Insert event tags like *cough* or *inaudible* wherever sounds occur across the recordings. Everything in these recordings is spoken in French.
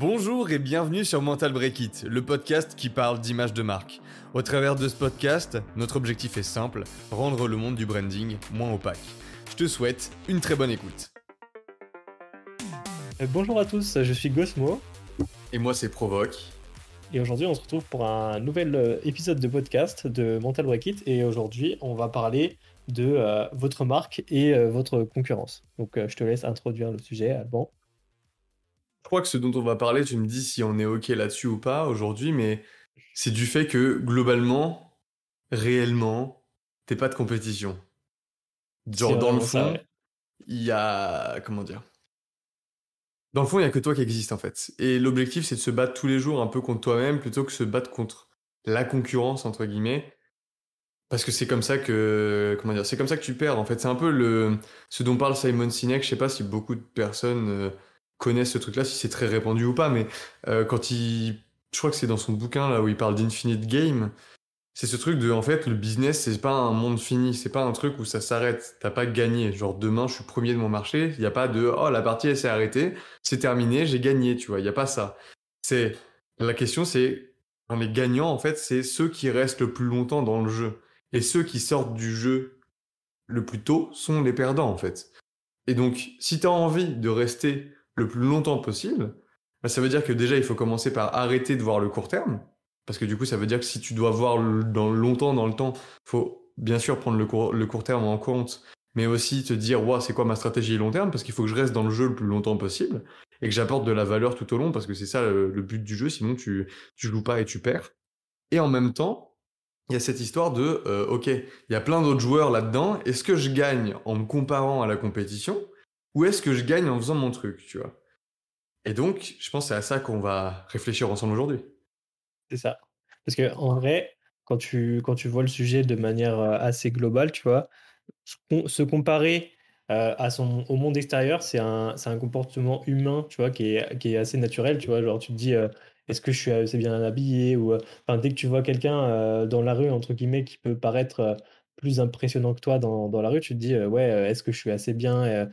Bonjour et bienvenue sur Mental Break It, le podcast qui parle d'image de marque. Au travers de ce podcast, notre objectif est simple, rendre le monde du branding moins opaque. Je te souhaite une très bonne écoute. Euh, bonjour à tous, je suis Gosmo. Et moi c'est Provoque. Et aujourd'hui on se retrouve pour un nouvel euh, épisode de podcast de Mental Break It. Et aujourd'hui on va parler de euh, votre marque et votre concurrence. Donc je te laisse introduire le sujet, Alban. Je crois que ce dont on va parler, tu me dis si on est OK là-dessus ou pas aujourd'hui, mais c'est du fait que globalement, réellement, t'es pas de compétition. Genre, dans le fond, il y a. Comment dire? Dans le fond, il y a que toi qui existe en fait. Et l'objectif, c'est de se battre tous les jours un peu contre toi-même plutôt que se battre contre la concurrence, entre guillemets. Parce que c'est comme ça que, comment dire, c'est comme ça que tu perds. En fait, c'est un peu le, ce dont parle Simon Sinek. Je sais pas si beaucoup de personnes euh, connaissent ce truc-là, si c'est très répandu ou pas, mais euh, quand il, je crois que c'est dans son bouquin là où il parle d'Infinite Game, c'est ce truc de, en fait, le business, c'est pas un monde fini, c'est pas un truc où ça s'arrête, t'as pas gagné. Genre demain, je suis premier de mon marché, il y a pas de, oh la partie elle s'est arrêtée, c'est terminé, j'ai gagné, tu vois, il y a pas ça. C'est la question, c'est les gagnants, en fait, c'est ceux qui restent le plus longtemps dans le jeu, et ceux qui sortent du jeu le plus tôt sont les perdants, en fait. Et donc, si t'as envie de rester le plus longtemps possible, bah, ça veut dire que déjà, il faut commencer par arrêter de voir le court terme. Parce que du coup, ça veut dire que si tu dois voir dans longtemps dans le temps, faut bien sûr prendre le court, le court terme en compte, mais aussi te dire, ouais, c'est quoi ma stratégie long terme? Parce qu'il faut que je reste dans le jeu le plus longtemps possible et que j'apporte de la valeur tout au long, parce que c'est ça le, but du jeu, sinon tu, tu joues pas et tu perds. Et en même temps, il y a cette histoire de, euh, ok, il y a plein d'autres joueurs là-dedans, est-ce que je gagne en me comparant à la compétition? Où est-ce que je gagne en faisant mon truc, tu vois? Et donc, je pense que c'est à ça qu'on va réfléchir ensemble aujourd'hui. C'est ça. Parce que en vrai, quand tu, quand tu vois le sujet de manière euh, assez globale, tu vois, se comparer euh, à son, au monde extérieur, c'est un, un comportement humain, tu vois, qui est, qui est assez naturel, tu vois. Genre, tu te dis, euh, est-ce que je suis assez bien habillé ou, enfin, dès que tu vois quelqu'un dans la rue, entre guillemets, qui peut paraître plus impressionnant que toi dans, dans la rue, tu te dis euh, ouais, euh, est-ce que je suis assez bien euh,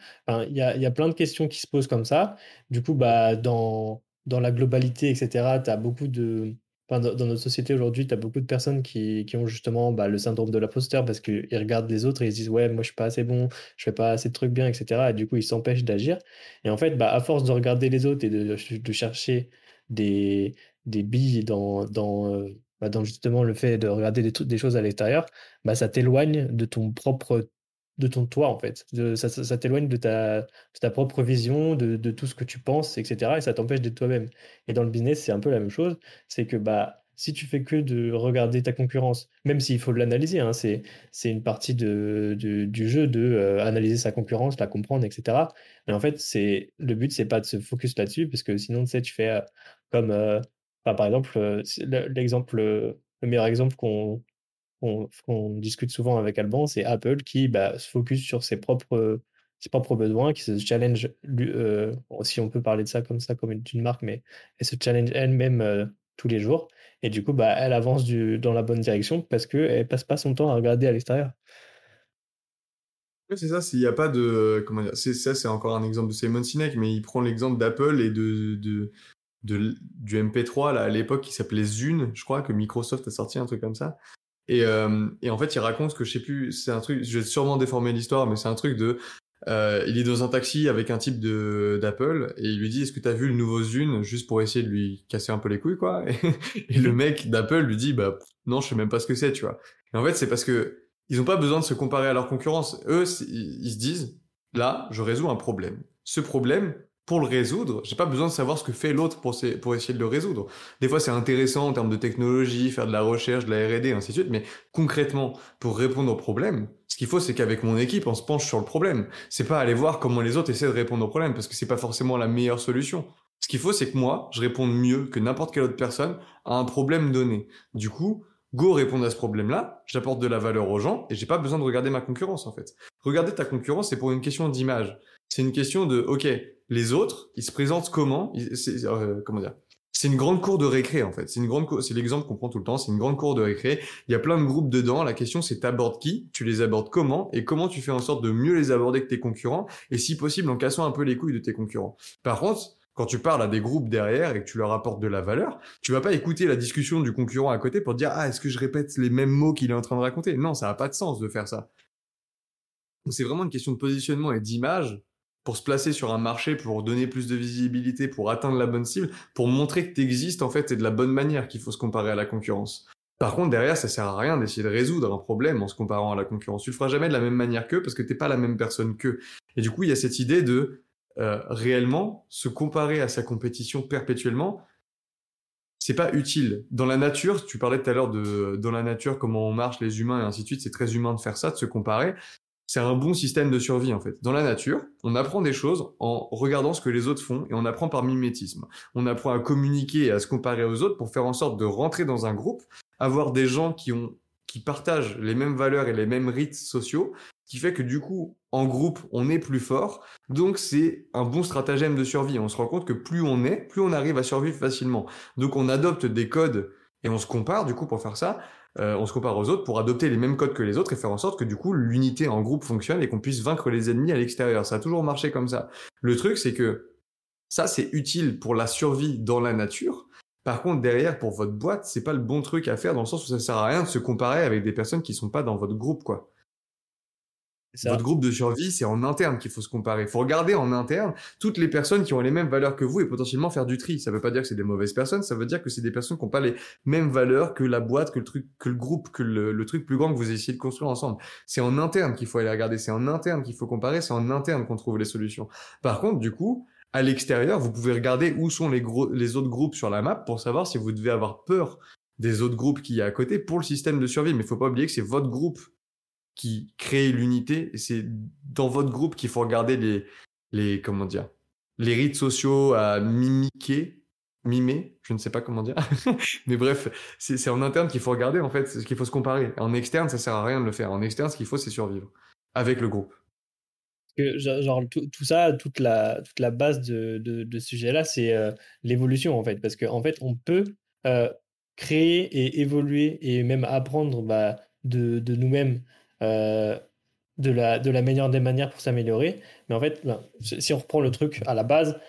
il y a, y a, plein de questions qui se posent comme ça. Du coup, bah, dans, dans la globalité, etc., tu as beaucoup de. Enfin, dans, notre société aujourd'hui, tu as beaucoup de personnes qui, qui ont justement bah, le syndrome de l'imposteur parce qu'ils regardent les autres et ils se disent ouais, moi je suis pas assez bon, je fais pas assez de trucs bien, etc. Et du coup, ils s'empêchent d'agir. Et en fait, bah, à force de regarder les autres et de, de chercher des, des billes dans, dans, bah, dans justement le fait de regarder des, choses à l'extérieur, bah, ça t'éloigne de ton propre de ton toi en fait. ça, t'éloigne de ta, ta propre vision, de, tout ce que tu penses, etc. Et ça t'empêche d'être toi-même. Et dans le business, c'est un peu la même chose. C'est que bah si tu fais que de regarder ta concurrence, même s'il faut l'analyser, hein, c'est une partie de, du jeu de euh, analyser sa concurrence, la comprendre, etc. Mais en fait, c'est le but, c'est pas de se focus là-dessus, parce que sinon, tu sais, tu fais euh, comme euh, par exemple, euh, l'exemple, euh, le meilleur exemple qu'on discute souvent avec Alban, c'est Apple qui bah, se focus sur ses propres, ses propres besoins, qui se challenge, euh, si on peut parler de ça comme ça, comme une, marque, mais elle se challenge elle-même tous les jours. Et du coup, bah, elle avance dans la bonne direction parce qu'elle passe pas son temps à regarder à l'extérieur. C'est ça, s'il n'y a pas de. Ça, c'est encore un exemple de Simon Sinek, mais il prend l'exemple d'Apple et de, de, du MP3 là, à l'époque qui s'appelait Zune, je crois que Microsoft a sorti un truc comme ça. Et, euh, en fait, il raconte que je sais plus, c'est un truc, je vais sûrement déformer l'histoire, mais c'est un truc de, euh, il est dans un taxi avec un type de d'Apple et il lui dit est-ce que t'as vu le nouveau Zune? Juste pour essayer de lui casser un peu les couilles quoi. *laughs* Et, le mec d'Apple lui dit bah non je sais même pas ce que c'est tu vois et en fait c'est parce que ils ont pas besoin de se comparer à leur concurrence. Eux ils se disent là je résous un problème. Ce problème pour le résoudre, j'ai pas besoin de savoir ce que fait l'autre pour, essayer de le résoudre. Des fois, c'est intéressant en termes de technologie, faire de la recherche, de la R&D, ainsi de suite, mais concrètement, pour répondre au problème, ce qu'il faut, c'est qu'avec mon équipe, on se penche sur le problème. C'est pas aller voir comment les autres essaient de répondre au problème, parce que c'est pas forcément la meilleure solution. Ce qu'il faut, c'est que moi, je réponde mieux que n'importe quelle autre personne à un problème donné. Du coup, go répondre à ce problème-là, j'apporte de la valeur aux gens et j'ai pas besoin de regarder ma concurrence en fait. Regarder ta concurrence, c'est pour une question d'image. C'est une question de, ok, les autres, ils se présentent comment? Euh, Comment dire? C'est une grande cour de récré en fait. C'est une grande, c'est l'exemple qu'on prend tout le temps. C'est une grande cour de récré. Il y a plein de groupes dedans. La question c'est t'abordes qui, tu les abordes comment? Et comment tu fais en sorte de mieux les aborder que tes concurrents? Et si possible en cassant un peu les couilles de tes concurrents. Par contre, quand tu parles à des groupes derrière et que tu leur apportes de la valeur, tu vas pas écouter la discussion du concurrent à côté pour dire ah est-ce que je répète les mêmes mots qu'il est en train de raconter? Non, ça n'a pas de sens de faire ça. C'est vraiment une question de positionnement et d'image pour se placer sur un marché, pour donner plus de visibilité, pour atteindre la bonne cible, pour montrer que tu existes en fait, c'est de la bonne manière qu'il faut se comparer à la concurrence. Par contre, derrière, ça sert à rien d'essayer de résoudre un problème en se comparant à la concurrence. Tu le feras jamais de la même manière qu'eux parce que t'es pas la même personne qu'eux. Et du coup, il y a cette idée de euh, réellement se comparer à sa compétition perpétuellement, c'est pas utile. Dans la nature, tu parlais tout à l'heure de dans la nature comment on marche les humains et ainsi de suite, c'est très humain de faire ça, de se comparer. C'est un bon système de survie en fait. Dans la nature, on apprend des choses en regardant ce que les autres font et on apprend par mimétisme. On apprend à communiquer et à se comparer aux autres pour faire en sorte de rentrer dans un groupe, avoir des gens qui ont qui partagent les mêmes valeurs et les mêmes rites sociaux, qui fait que du coup, en groupe, on est plus fort. Donc c'est un bon stratagème de survie. On se rend compte que plus on est, plus on arrive à survivre facilement. Donc on adopte des codes et on se compare du coup pour faire ça. Euh, on se compare aux autres pour adopter les mêmes codes que les autres et faire en sorte que du coup l'unité en groupe fonctionne et qu'on puisse vaincre les ennemis à l'extérieur. Ça a toujours marché comme ça. Le truc c'est que ça c'est utile pour la survie dans la nature, par contre, derrière, pour votre boîte, c'est pas le bon truc à faire dans le sens où ça sert à rien de se comparer avec des personnes qui sont pas dans votre groupe, quoi. Votre groupe de survie, c'est en interne qu'il faut se comparer. Il faut regarder en interne toutes les personnes qui ont les mêmes valeurs que vous et potentiellement faire du tri. Ça veut pas dire que c'est des mauvaises personnes, ça veut dire que c'est des personnes qui n'ont pas les mêmes valeurs que la boîte, que le truc, que le groupe, que le, truc plus grand que vous essayez de construire ensemble. C'est en interne qu'il faut aller regarder, c'est en interne qu'il faut comparer, c'est en interne qu'on trouve les solutions. Par contre, du coup, à l'extérieur, vous pouvez regarder où sont les, autres groupes sur la map pour savoir si vous devez avoir peur des autres groupes qui y a à côté pour le système de survie. Mais il faut pas oublier que c'est votre groupe qui crée l'unité c'est dans votre groupe qu'il faut regarder les, les, comment dire, les rites sociaux à mimiquer, mimer, je ne sais pas comment dire. *laughs* Mais bref, c'est en interne qu'il faut regarder, en fait, ce qu'il faut se comparer. En externe, ça sert à rien de le faire. En externe, ce qu'il faut, c'est survivre avec le groupe genre tout, ça, toute la, toute la base de, de, de ce sujet-là, c'est euh, l'évolution en fait, parce qu'en en fait, on peut euh, créer et évoluer et même apprendre bah, de, de nous-mêmes euh, de, la, de la meilleure des manières pour s'améliorer. Mais en fait, ben, si on reprend le truc à la base,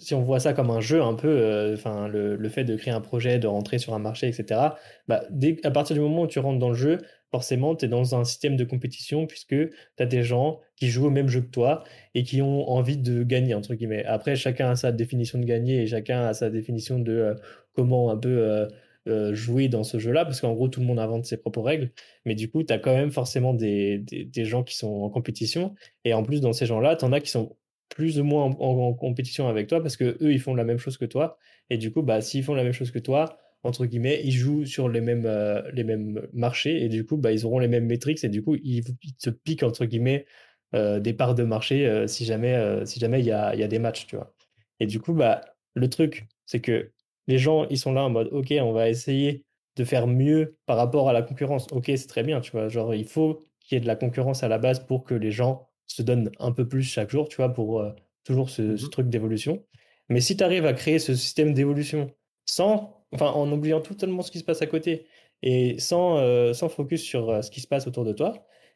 si on voit ça comme un jeu un peu, enfin le, le, fait de créer un projet, de rentrer sur un marché, etc. Bah, dès, à partir du moment où tu rentres dans le jeu, forcément, tu es dans un système de compétition puisque tu as des gens qui jouent au même jeu que toi et qui ont envie de gagner, entre guillemets. Après, chacun a sa définition de gagner et chacun a sa définition de euh, comment un peu euh, euh, jouer dans ce jeu-là, parce qu'en gros, tout le monde invente ses propres règles. Mais du coup, tu as quand même forcément des, des, gens qui sont en compétition. Et en plus, dans ces gens-là, tu en as qui sont plus ou moins en, compétition avec toi parce que eux, ils font la même chose que toi. Et du coup, bah, s'ils font la même chose que toi, entre guillemets, ils jouent sur les mêmes, euh, les mêmes marchés et du coup, bah, ils auront les mêmes métriques et du coup, ils, se piquent, entre guillemets, euh, des parts de marché si jamais si jamais il y a, y a des matchs, tu vois. Et du coup, bah, le truc, c'est que les gens, ils sont là en mode, OK, on va essayer de faire mieux par rapport à la concurrence. OK, c'est très bien, tu vois. Genre, il faut qu'il y ait de la concurrence à la base pour que les gens se donnent un peu plus chaque jour, tu vois, pour toujours ce, ce, mmh truc d'évolution. Mais si tu arrives à créer ce système d'évolution sans enfin en oubliant totalement ce qui se passe à côté et sans, euh, sans focus sur euh, ce qui se passe autour de toi,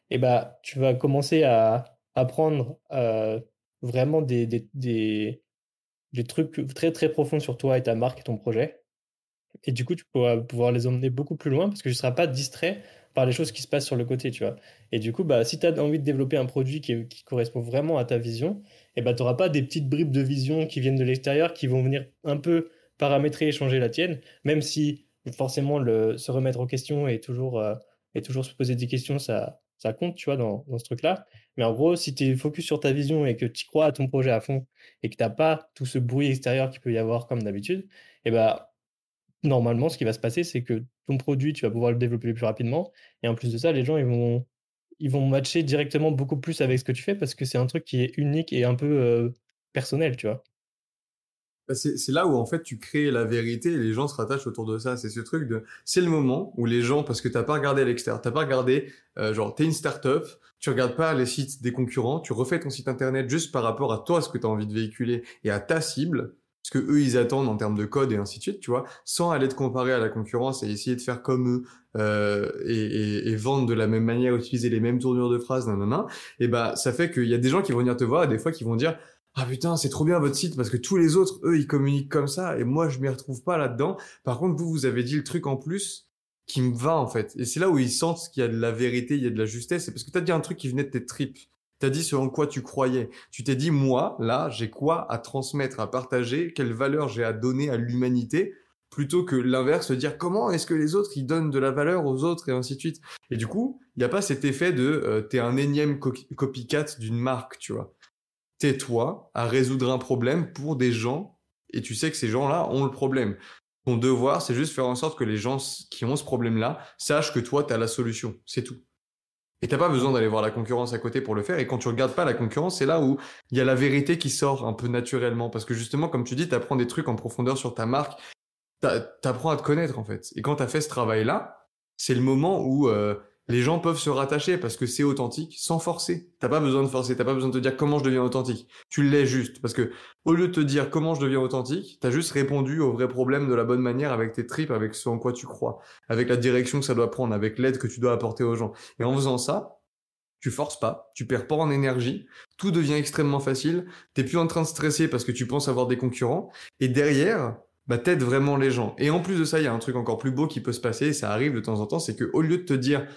et eh bah, tu vas commencer à apprendre euh, vraiment des, des, des, des, trucs très très profonds sur toi et ta marque et ton projet. Et du coup, tu pourras pouvoir les emmener beaucoup plus loin parce que tu ne seras pas distrait par les choses qui se passent sur le côté, tu vois. Et du coup, bah, si tu as envie de développer un produit qui, correspond vraiment à ta vision, et eh bah, tu n'auras pas des petites bribes de vision qui viennent de l'extérieur qui vont venir un peu paramétrer et changer la tienne, même si forcément se remettre en question et toujours, euh, et toujours se poser des questions, ça, ça compte, tu vois, dans, dans ce truc-là. Mais en gros, si tu es focus sur ta vision et que tu crois à ton projet à fond et que tu n'as pas tout ce bruit extérieur qu'il peut y avoir comme d'habitude, et eh ben normalement, ce qui va se passer, c'est que ton produit, tu vas pouvoir le développer plus rapidement. Et en plus de ça, les gens, ils vont, ils vont matcher directement beaucoup plus avec ce que tu fais parce que c'est un truc qui est unique et un peu euh, personnel, tu vois. Bah, c'est là où en fait tu crées la vérité et les gens se rattachent autour de ça. C'est ce truc de, c'est le moment où les gens, parce que t'as pas regardé à l'extérieur, t'as pas regardé, euh, genre t'es une startup, tu regardes pas les sites des concurrents, tu refais ton site internet juste par rapport à toi, ce que tu as envie de véhiculer et à ta cible, ce que eux ils attendent en termes de code et ainsi de suite, tu vois, sans aller te comparer à la concurrence et essayer de faire comme eux euh, et, vendre de la même manière, utiliser les mêmes tournures de phrases, nanana. Et bah ça fait qu'il y a des gens qui vont venir te voir des fois qui vont dire ah putain, c'est trop bien votre site parce que tous les autres, eux, ils communiquent comme ça et moi, je m'y retrouve pas là-dedans. Par contre, vous, vous avez dit le truc en plus qui me va en fait. Et c'est là où ils sentent qu'il y a de la vérité, il y a de la justesse. C'est parce que tu as dit un truc qui venait de tes tripes. Tu as dit selon quoi tu croyais. Tu t'es dit, moi, là, j'ai quoi à transmettre, à partager, quelle valeur j'ai à donner à l'humanité plutôt que l'inverse, dire comment est-ce que les autres ils donnent de la valeur aux autres et ainsi de suite. Et du coup, il n'y a pas cet effet de euh, t'es un énième copycat d'une marque, tu vois. T'es toi à résoudre un problème pour des gens et tu sais que ces gens-là ont le problème. Ton devoir, c'est juste faire en sorte que les gens qui ont ce problème-là sachent que toi, tu as la solution. C'est tout. Et t'as pas besoin d'aller voir la concurrence à côté pour le faire. Et quand tu regardes pas la concurrence, c'est là où il y a la vérité qui sort un peu naturellement. Parce que justement, comme tu dis, tu apprends des trucs en profondeur sur ta marque t'apprends à te connaître en fait. Et quand t'as fait ce travail-là, c'est le moment où euh, les gens peuvent se rattacher parce que c'est authentique sans forcer. T'as pas besoin de forcer, t'as pas besoin de te dire comment je deviens authentique. Tu l'es juste parce que au lieu de te dire comment je deviens authentique, t'as juste répondu au vrai problème de la bonne manière avec tes tripes, avec ce en quoi tu crois, avec la direction que ça doit prendre, avec l'aide que tu dois apporter aux gens. Et en faisant ça, tu forces pas, tu perds pas en énergie, tout devient extrêmement facile, t'es plus en train de stresser parce que tu penses avoir des concurrents, et derrière, bah, t'aides vraiment les gens. Et en plus de ça, il y a un truc encore plus beau qui peut se passer, et ça arrive de temps en temps, c'est que au lieu de te dire,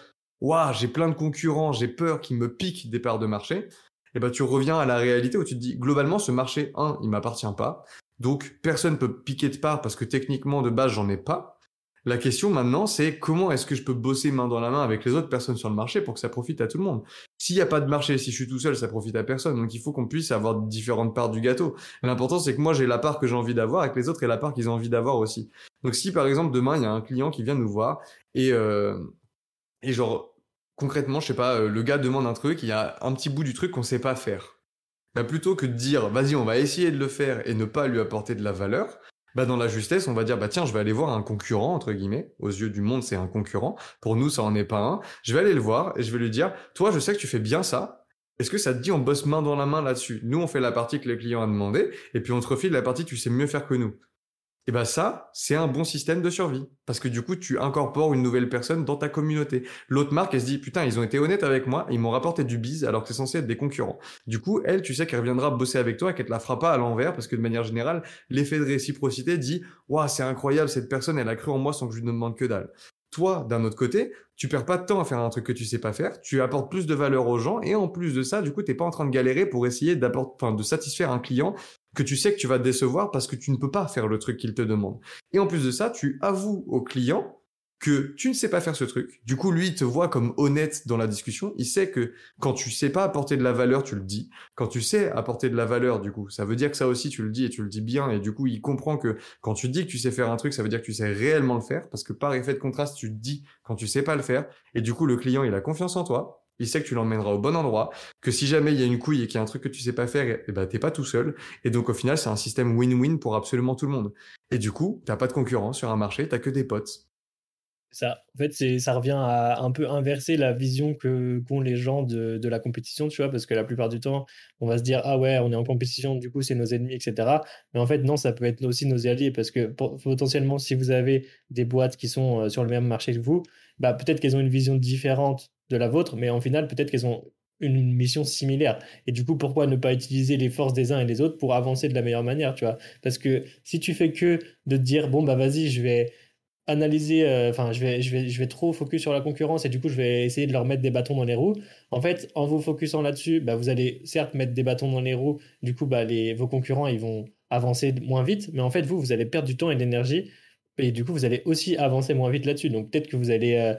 waouh, j'ai plein de concurrents, j'ai peur qu'ils me piquent des parts de marché, et bah, tu reviens à la réalité où tu te dis, globalement, ce marché, un, il m'appartient pas. Donc, personne peut piquer de part parce que techniquement, de base, j'en ai pas. La question maintenant, c'est comment est-ce que je peux bosser main dans la main avec les autres personnes sur le marché pour que ça profite à tout le monde? S'il n'y a pas de marché, si je suis tout seul, ça profite à personne. Donc il faut qu'on puisse avoir différentes parts du gâteau. L'important, c'est que moi, j'ai la part que j'ai envie d'avoir et que les autres aient la part qu'ils ont envie d'avoir aussi. Donc si par exemple demain, il y a un client qui vient nous voir et, euh, et genre, concrètement, je sais pas, euh, le gars demande un truc, il y a un petit bout du truc qu'on sait pas faire. Bah, plutôt que de dire, vas-y, on va essayer de le faire et ne pas lui apporter de la valeur, bah dans la justesse, on va dire bah tiens, je vais aller voir un concurrent entre guillemets. Aux yeux du monde, c'est un concurrent. Pour nous, ça en est pas un. Je vais aller le voir et je vais lui dire toi, je sais que tu fais bien ça. Est-ce que ça te dit on bosse main dans la main là-dessus? Nous, on fait la partie que le client a demandé et puis on te refile la partie que tu sais mieux faire que nous et ben ça, c'est un bon système de survie. Parce que du coup, tu incorpores une nouvelle personne dans ta communauté. L'autre marque, elle se dit, putain, ils ont été honnêtes avec moi, ils m'ont rapporté du bise alors que c'est censé être des concurrents. Du coup, elle, tu sais qu'elle reviendra bosser avec toi et qu'elle te la fera pas à l'envers parce que de manière générale, l'effet de réciprocité dit, waouh, c'est incroyable, cette personne, elle a cru en moi sans que je lui demande que dalle. Toi, d'un autre côté, tu perds pas de temps à faire un truc que tu sais pas faire, tu apportes plus de valeur aux gens et en plus de ça, du coup, t'es pas en train de galérer pour essayer d'apporter, enfin, de satisfaire un client que tu sais que tu vas te décevoir parce que tu ne peux pas faire le truc qu'il te demande. Et en plus de ça, tu avoues au client que tu ne sais pas faire ce truc. Du coup, lui, il te voit comme honnête dans la discussion. Il sait que quand tu sais pas apporter de la valeur, tu le dis. Quand tu sais apporter de la valeur, du coup, ça veut dire que ça aussi, tu le dis et tu le dis bien. Et du coup, il comprend que quand tu dis que tu sais faire un truc, ça veut dire que tu sais réellement le faire. Parce que par effet de contraste, tu dis quand tu sais pas le faire. Et du coup, le client, il a confiance en toi il sait que tu l'emmèneras au bon endroit, que si jamais il y a une couille et qu'il y a un truc que tu sais pas faire, eh ben t'es pas tout seul. Et donc au final, c'est un système win-win pour absolument tout le monde. Et du coup, t'as pas de concurrence sur un marché, t'as que des potes. Ça, en fait, ça revient à un peu inverser la vision que qu'ont les gens de, de, la compétition, tu vois, parce que la plupart du temps, on va se dire ah ouais, on est en compétition, du coup c'est nos ennemis, etc. Mais en fait non, ça peut être aussi nos alliés, parce que potentiellement, si vous avez des boîtes qui sont euh, sur le même marché que vous, bah peut-être qu'elles ont une vision différente de la vôtre, mais en final, peut-être qu'elles ont une mission similaire. Et du coup, pourquoi ne pas utiliser les forces des uns et des autres pour avancer de la meilleure manière, tu vois? Parce que si tu fais que de te dire, bon, bah vas-y, je vais analyser, euh, enfin, je, vais, je, vais, je vais trop focus sur la concurrence et du coup, je vais essayer de leur mettre des bâtons dans les roues. En fait, en vous focusant là-dessus, bah, vous allez certes mettre des bâtons dans les roues, du coup, bah, les, vos concurrents, ils vont avancer moins vite, mais en fait, vous, vous allez perdre du temps et de l'énergie et du coup, vous allez aussi avancer moins vite là-dessus. Donc peut-être que vous allez euh,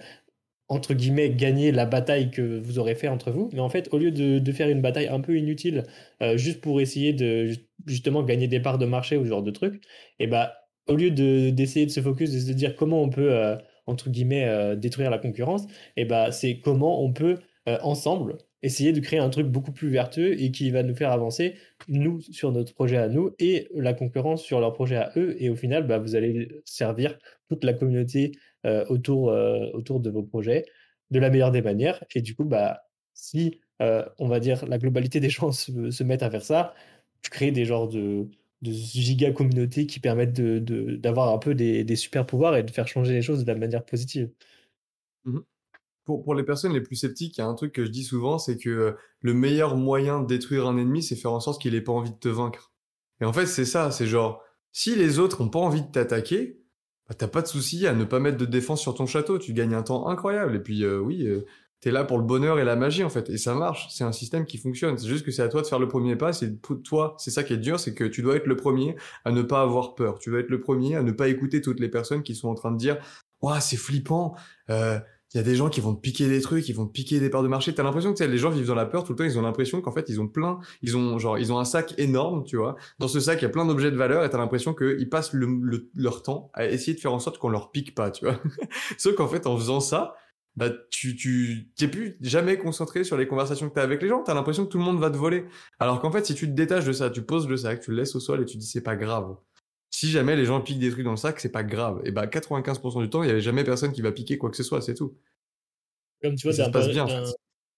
entre guillemets, gagner la bataille que vous aurez fait entre vous. Mais en fait, au lieu de, faire une bataille un peu inutile, euh, juste pour essayer de justement gagner des parts de marché ou ce genre de truc, et eh bah, au lieu d'essayer de, se focus, de se dire comment on peut, euh, entre guillemets, euh, détruire la concurrence, et eh bah, c'est comment on peut, ensemble, essayer de créer un truc beaucoup plus vertueux et qui va nous faire avancer, nous, sur notre projet à nous, et la concurrence sur leur projet à eux. Et au final, bah, vous allez servir toute la communauté autour, euh, autour de vos projets de la meilleure des manières. Et du coup, bah, si, euh, on va dire, la globalité des *laughs* gens se, mettent à faire ça, tu crées des genres de, de giga communautés qui permettent d'avoir de, un peu des, des, super pouvoirs et de faire changer les choses de la manière positive. Mmh pour, pour les personnes les plus sceptiques, il y a un truc que je dis souvent, c'est que euh, le meilleur moyen de détruire un ennemi, c'est faire en sorte qu'il ait pas envie de te vaincre. Et en fait, c'est ça, c'est genre, si les autres ont pas envie de t'attaquer, bah, t'as pas de souci à ne pas mettre de défense sur ton château, tu gagnes un temps incroyable. Et puis, euh, oui, euh, t'es là pour le bonheur et la magie, en fait. Et ça marche, c'est un système qui fonctionne. C'est juste que c'est à toi de faire le premier pas, c'est toi, c'est ça qui est dur, c'est que tu dois être le premier à ne pas avoir peur. Tu dois être le premier à ne pas écouter toutes les personnes qui sont en train de dire, Ouah, c'est flippant, euh, il y a des gens qui vont te piquer des trucs, qui vont te piquer des parts de marché. T'as l'impression que les gens vivent dans la peur tout le temps. Ils ont l'impression qu'en fait ils ont plein, ils ont genre ils ont un sac énorme, tu vois. Dans ce sac il y a plein d'objets de valeur et t'as l'impression qu'ils passent le, leur temps à essayer de faire en sorte qu'on leur pique pas, tu vois. *laughs* Sauf qu'en fait en faisant ça, bah tu tu t'es plus jamais concentré sur les conversations que t'as avec les gens. T'as l'impression que tout le monde va te voler. Alors qu'en fait si tu te détaches de ça, tu poses le sac, tu le laisses au sol et tu dis c'est pas grave si jamais les gens piquent des trucs dans le sac, c'est pas grave. Et bah 95% du temps, il y avait jamais personne qui va piquer quoi que ce soit, c'est tout. Comme tu vois,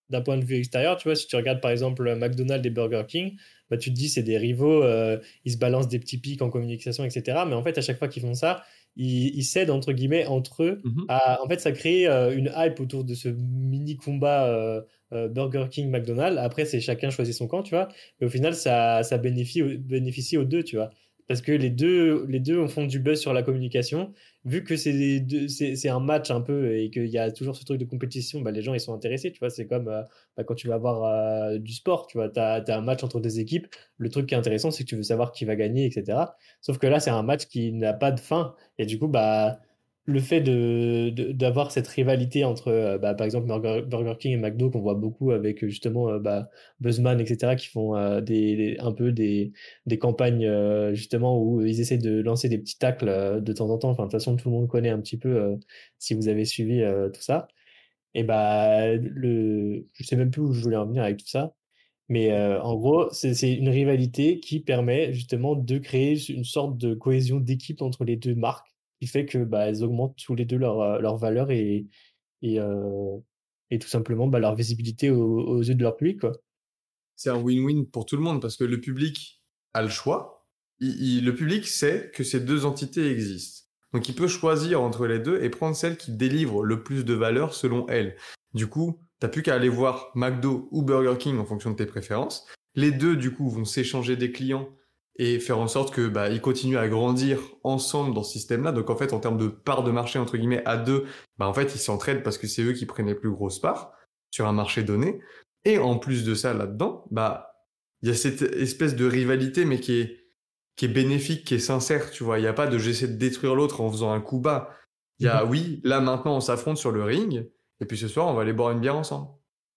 d'un point, de vue extérieur, tu vois, si tu regardes par exemple McDonald's et Burger King, bah, tu te dis c'est des rivaux, euh, ils se balancent des petits pics en communication, etc. Mais en fait, à chaque fois qu'ils font ça, ils, ils cèdent entre guillemets entre eux. Mmh en fait, ça crée euh, une hype autour de ce mini combat euh, Burger King McDonald's. Après, c'est chacun choisit son camp, tu vois. Mais au final, ça, ça bénéficie, bénéficie aux deux, tu vois parce que les deux, les deux font du buzz sur la communication. Vu que c'est, un match un peu et qu'il y a toujours ce truc de compétition, bah, les gens ils sont intéressés. Tu vois, c'est comme euh, bah, quand tu vas voir euh, du sport. Tu vois, as, as, un match entre des équipes. Le truc qui est intéressant, c'est que tu veux savoir qui va gagner, etc. Sauf que là, c'est un match qui n'a pas de fin. Et du coup, bah le fait d'avoir cette rivalité entre, euh, bah, par exemple, Burger, King et McDo, qu'on voit beaucoup avec justement euh, bah, Buzzman, etc., qui font euh, des, un peu des, des campagnes justement où ils essaient de lancer des petits tacles de temps en temps. Enfin, de toute façon, tout le monde connaît un petit peu si vous avez suivi tout ça. Et bah, le, je sais même plus où je voulais en venir avec tout ça. Mais en gros, c'est une rivalité qui permet justement de créer une sorte de cohésion d'équipe entre les deux marques fait que bah, elles augmentent tous les deux leur, leur valeur et, et, et tout simplement bah, leur visibilité aux, yeux de leur public. C'est un win-win pour tout le monde parce que le public a le choix. le public sait que ces deux entités existent. Donc il peut choisir entre les deux et prendre celle qui délivre le plus de valeur selon elle. Du coup, t'as plus qu'à aller voir McDo ou Burger King en fonction de tes préférences. Les deux, du coup, vont s'échanger des clients et faire en sorte que bah, ils continuent à grandir ensemble dans ce système-là. Donc en fait, en termes de part de marché entre guillemets à deux, bah en fait ils s'entraident parce que c'est eux qui prennent les plus grosses parts sur un marché donné. Et en plus de ça, là-dedans, bah il y a cette espèce de rivalité, mais qui est qui est bénéfique, qui est sincère. Tu vois, il n'y a pas de j'essaie de détruire l'autre en faisant un coup bas. Il y a mhm. oui, là maintenant on s'affronte sur le ring, et puis ce soir on va aller boire une bière ensemble.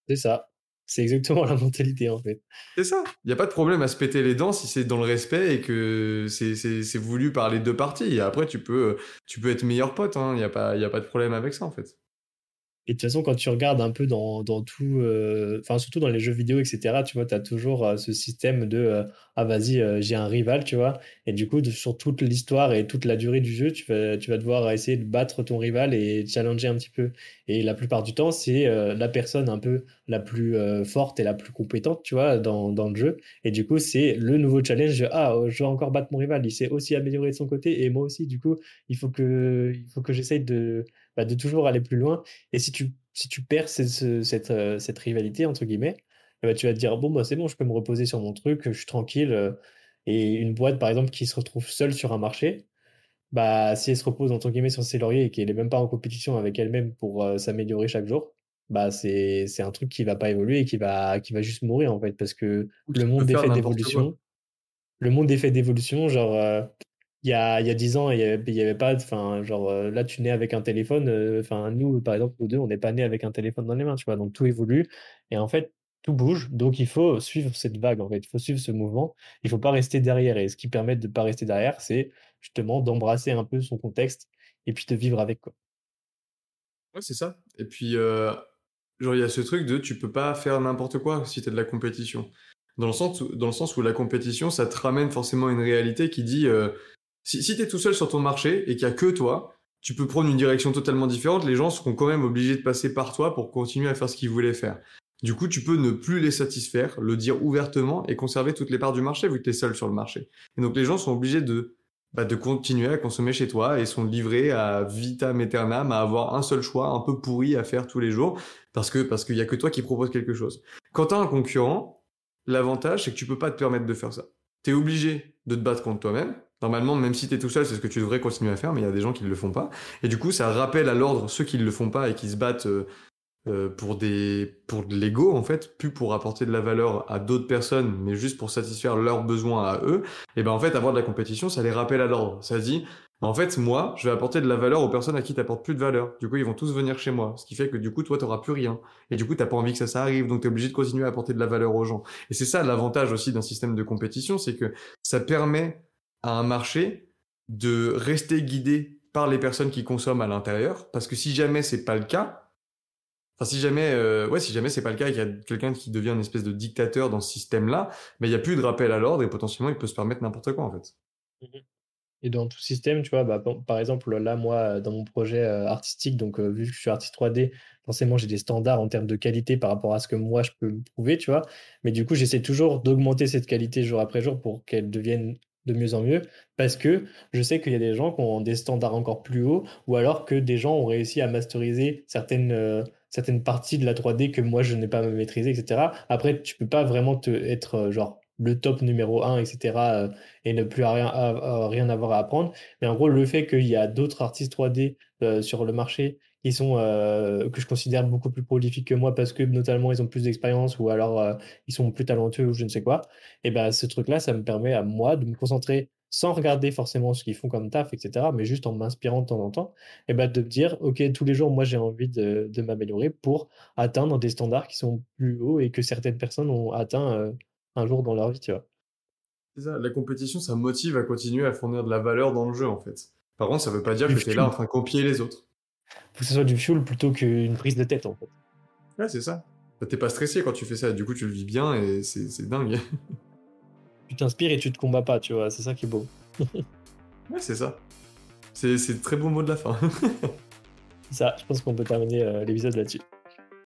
C'est ça. C'est exactement *laughs* la mentalité en fait. C'est ça. Il n'y a pas de problème à se péter les dents si c'est dans le respect et que c'est voulu par les deux parties. Après, tu peux, tu peux être meilleur pote. Hein. Il n'y a, a pas de problème avec ça en fait. Et de toute façon, quand tu regardes un peu dans, dans tout, euh, enfin, surtout dans les jeux vidéo, etc., tu vois, tu as toujours euh, ce système de euh, ah, vas-y, j'ai un rival, tu vois. Et du coup, sur toute l'histoire et toute la durée du jeu, tu vas, tu vas devoir essayer de battre ton rival et challenger un petit peu. Et la plupart du temps, c'est la personne un peu la plus forte et la plus compétente, tu vois, dans, dans le jeu. Et du coup, c'est le nouveau challenge. Ah, je vais encore battre mon rival. Il s'est aussi amélioré de son côté et moi aussi. Du coup, il faut que, il faut que j'essaye de bah, de toujours aller plus loin. Et si tu, si tu perds cette, euh, cette, rivalité, entre guillemets, ben, tu vas te dire, bon, bah, c'est bon, je peux me reposer sur mon truc, je suis tranquille. Euh, et une boîte, par exemple, qui se retrouve seule sur un marché, bah, si elle se repose, entre guillemets, sur ses lauriers et qu'elle n'est même pas en compétition avec elle-même pour euh, s'améliorer chaque jour, bah, c'est, c'est un truc qui va pas évoluer et qui va, qui va juste mourir, en fait, parce que le monde est fait d'évolution. Le monde est fait d'évolution, genre, il y a, il y a 10 ans, il n'y avait, avait, pas, enfin, genre, euh, là, tu nais avec un téléphone, euh, enfin, nous, par exemple, nous deux, on n'est pas nés avec un téléphone dans les mains, tu vois, donc tout évolue, et en fait, tout bouge, donc il faut suivre cette vague, en fait, il faut suivre ce mouvement, il faut pas rester derrière, et ce qui permet de pas rester derrière, c'est justement d'embrasser un peu son contexte, et puis de vivre avec, quoi. Ouais, c'est ça, et puis, euh, genre, il y a ce truc de, tu peux pas faire n'importe quoi si tu as de la compétition. Dans le, sens où, dans le sens où la compétition, ça te ramène forcément une réalité qui dit si, si tu es tout seul sur ton marché et qu'il y a que toi, tu peux prendre une direction totalement différente. Les gens seront quand même obligés de passer par toi pour continuer à faire ce qu'ils voulaient faire. Du coup, tu peux ne plus les satisfaire, le dire ouvertement et conserver toutes les parts du marché vu que tu es seul sur le marché. Et donc les gens sont obligés de bah, de continuer à consommer chez toi et sont livrés à vitam aeternam à avoir un seul choix un peu pourri à faire tous les jours parce que parce qu'il y a que toi qui propose quelque chose. Quand tu as un concurrent, l'avantage c'est que tu peux pas te permettre de faire ça. Tu es obligé de te battre contre toi-même. Normalement, même si tu es tout seul, c'est ce que tu devrais continuer à faire, mais il y a des gens qui ne le font pas. Et du coup, ça rappelle à l'ordre ceux qui ne le font pas et qui se battent euh, euh, pour des pour de l'ego en fait, plus pour apporter de la valeur à d'autres personnes, mais juste pour satisfaire leurs besoins à eux. Et ben en fait, avoir de la compétition, ça les rappelle à l'ordre. Ça dit, en fait, moi, je vais apporter de la valeur aux personnes à qui t'apportes plus de valeur. Du coup, ils vont tous venir chez moi, ce qui fait que du coup, toi, t'auras plus rien. Et du coup, t'as pas envie que ça, ça arrive, donc t'es obligé de continuer à apporter de la valeur aux gens. Et c'est ça l'avantage aussi d'un système de compétition, c'est que ça permet à un marché de rester guidé par les personnes qui consomment à l'intérieur, parce que si jamais c'est pas le cas, Enfin, si jamais, euh, ouais, si jamais c'est pas le cas et qu'il y a quelqu'un qui devient une espèce de dictateur dans ce système-là, mais il y a plus de rappel à l'ordre et potentiellement il peut se permettre n'importe quoi en fait. Et dans tout système, tu vois, bah, par exemple, là, moi, dans mon projet euh, artistique, donc euh, vu que je suis artiste 3D, forcément, j'ai des standards en termes de qualité par rapport à ce que moi, je peux prouver, tu vois. Mais du coup, j'essaie toujours d'augmenter cette qualité jour après jour pour qu'elle devienne de mieux en mieux parce que je sais qu'il y a des gens qui ont des standards encore plus hauts ou alors que des gens ont réussi à masteriser certaines, certaines parties de la 3D que moi je n'ai pas maîtrisé, etc. Après, tu peux pas vraiment te, être euh, le top numéro 1, etc. Euh, et ne plus rien, rien avoir à apprendre. Mais en gros, le fait qu'il y a d'autres artistes 3D euh, sur le marché qui sont que je considère beaucoup plus prolifiques que moi parce que notamment ils ont plus d'expérience ou alors ils sont plus talentueux ou je ne sais quoi. Et ben ce truc-là, ça me permet à moi de me concentrer sans regarder forcément ce qu'ils font comme taf, etc., mais juste en m'inspirant de temps en temps, et ben de me dire, OK, tous les jours, moi, j'ai envie de, m'améliorer pour atteindre des standards qui sont plus hauts et que certaines personnes ont atteint euh, un jour dans leur vie, tu vois. C'est ça, la compétition, ça motive à continuer à fournir de la valeur dans le jeu, en fait. Par contre, ça veut pas dire que tu es là en train de copier les autres. Faut que ce soit du fuel plutôt qu'une prise de tête, en fait. Ouais, c'est ça. T'es pas stressé quand tu fais ça, du coup, tu le vis bien et c'est dingue. *laughs* tu t'inspires et tu te combats pas, tu vois, c'est ça qui est beau. *laughs* ouais, c'est ça. C'est très beau mot de la fin. *laughs* ça, je pense qu'on peut terminer euh, l'épisode là-dessus.